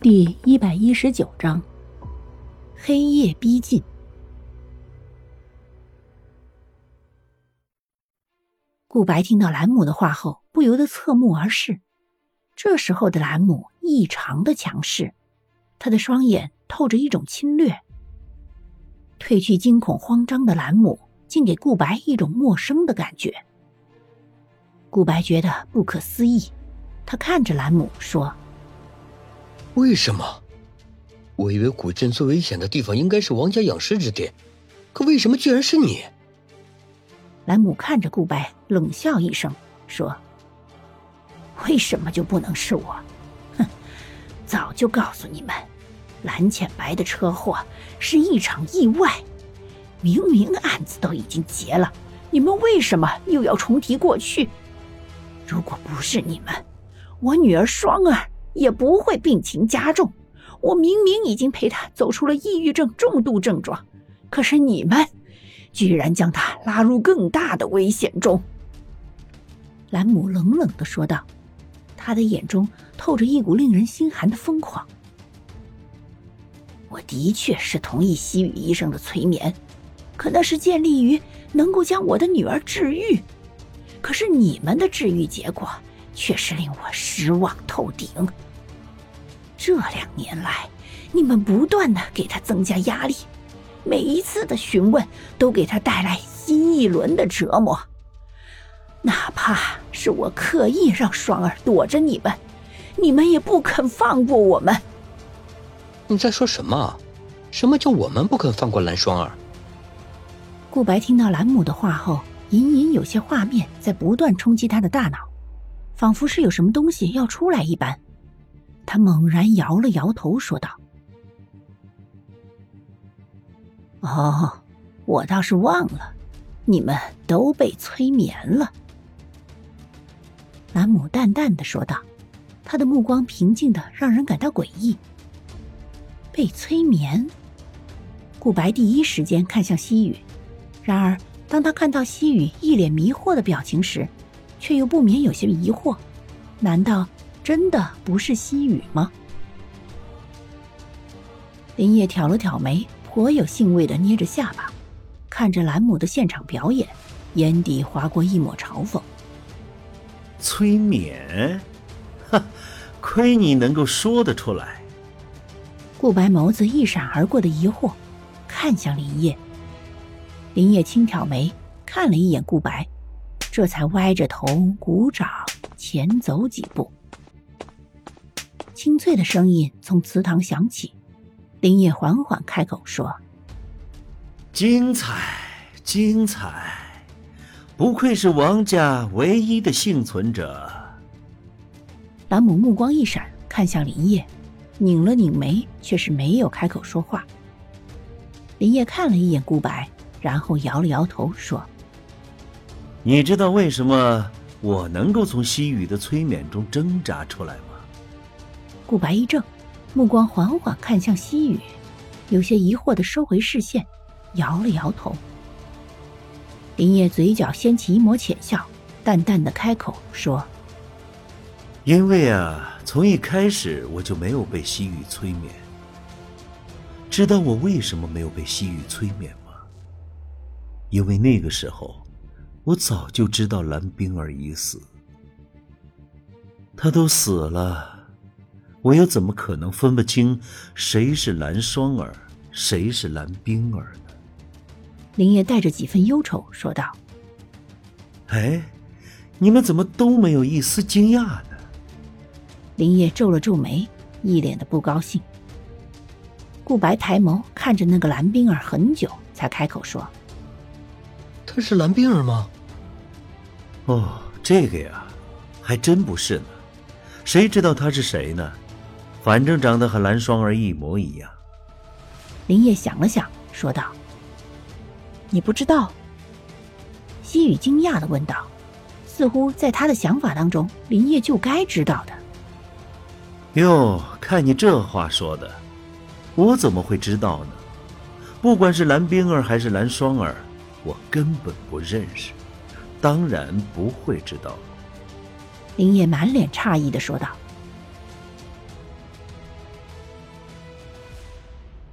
第一百一十九章，黑夜逼近。顾白听到兰姆的话后，不由得侧目而视。这时候的兰姆异常的强势，他的双眼透着一种侵略。褪去惊恐慌张的兰姆，竟给顾白一种陌生的感觉。顾白觉得不可思议，他看着兰姆说。为什么？我以为古镇最危险的地方应该是王家养尸之地，可为什么居然是你？兰姆看着顾白，冷笑一声，说：“为什么就不能是我？哼，早就告诉你们，蓝浅白的车祸是一场意外。明明案子都已经结了，你们为什么又要重提过去？如果不是你们，我女儿双儿……”也不会病情加重。我明明已经陪他走出了抑郁症重度症状，可是你们居然将他拉入更大的危险中。”兰姆冷冷的说道，他的眼中透着一股令人心寒的疯狂。“我的确是同意西雨医生的催眠，可那是建立于能够将我的女儿治愈。可是你们的治愈结果却是令我失望透顶。”这两年来，你们不断的给他增加压力，每一次的询问都给他带来新一轮的折磨。哪怕是我刻意让双儿躲着你们，你们也不肯放过我们。你在说什么？什么叫我们不肯放过蓝双儿？顾白听到兰姆的话后，隐隐有些画面在不断冲击他的大脑，仿佛是有什么东西要出来一般。他猛然摇了摇头，说道：“哦，我倒是忘了，你们都被催眠了。”兰姆淡淡的说道，他的目光平静的让人感到诡异。被催眠？顾白第一时间看向西雨，然而当他看到西雨一脸迷惑的表情时，却又不免有些疑惑：难道？真的不是西雨吗？林业挑了挑眉，颇有兴味的捏着下巴，看着兰姆的现场表演，眼底划过一抹嘲讽。催眠，哈，亏你能够说得出来。顾白眸子一闪而过的疑惑，看向林业。林业轻挑眉，看了一眼顾白，这才歪着头鼓掌，前走几步。清脆的声音从祠堂响起，林业缓缓开口说：“精彩，精彩！不愧是王家唯一的幸存者。”兰姆目光一闪，看向林业，拧了拧眉，却是没有开口说话。林业看了一眼顾白，然后摇了摇头说：“你知道为什么我能够从西雨的催眠中挣扎出来吗？”顾白一怔，目光缓缓看向西雨，有些疑惑的收回视线，摇了摇头。林叶嘴角掀起一抹浅笑，淡淡的开口说：“因为啊，从一开始我就没有被西雨催眠。知道我为什么没有被西雨催眠吗？因为那个时候，我早就知道蓝冰儿已死，她都死了。”我又怎么可能分不清谁是蓝双儿，谁是蓝冰儿呢？林叶带着几分忧愁说道：“哎，你们怎么都没有一丝惊讶呢？”林叶皱了皱眉，一脸的不高兴。顾白抬眸看着那个蓝冰儿很久，才开口说：“她是蓝冰儿吗？”“哦，这个呀，还真不是呢。谁知道她是谁呢？”反正长得和蓝双儿一模一样。林业想了想，说道：“你不知道？”西雨惊讶的问道，似乎在他的想法当中，林业就该知道的。哟，看你这话说的，我怎么会知道呢？不管是蓝冰儿还是蓝双儿，我根本不认识，当然不会知道。林业满脸诧异的说道。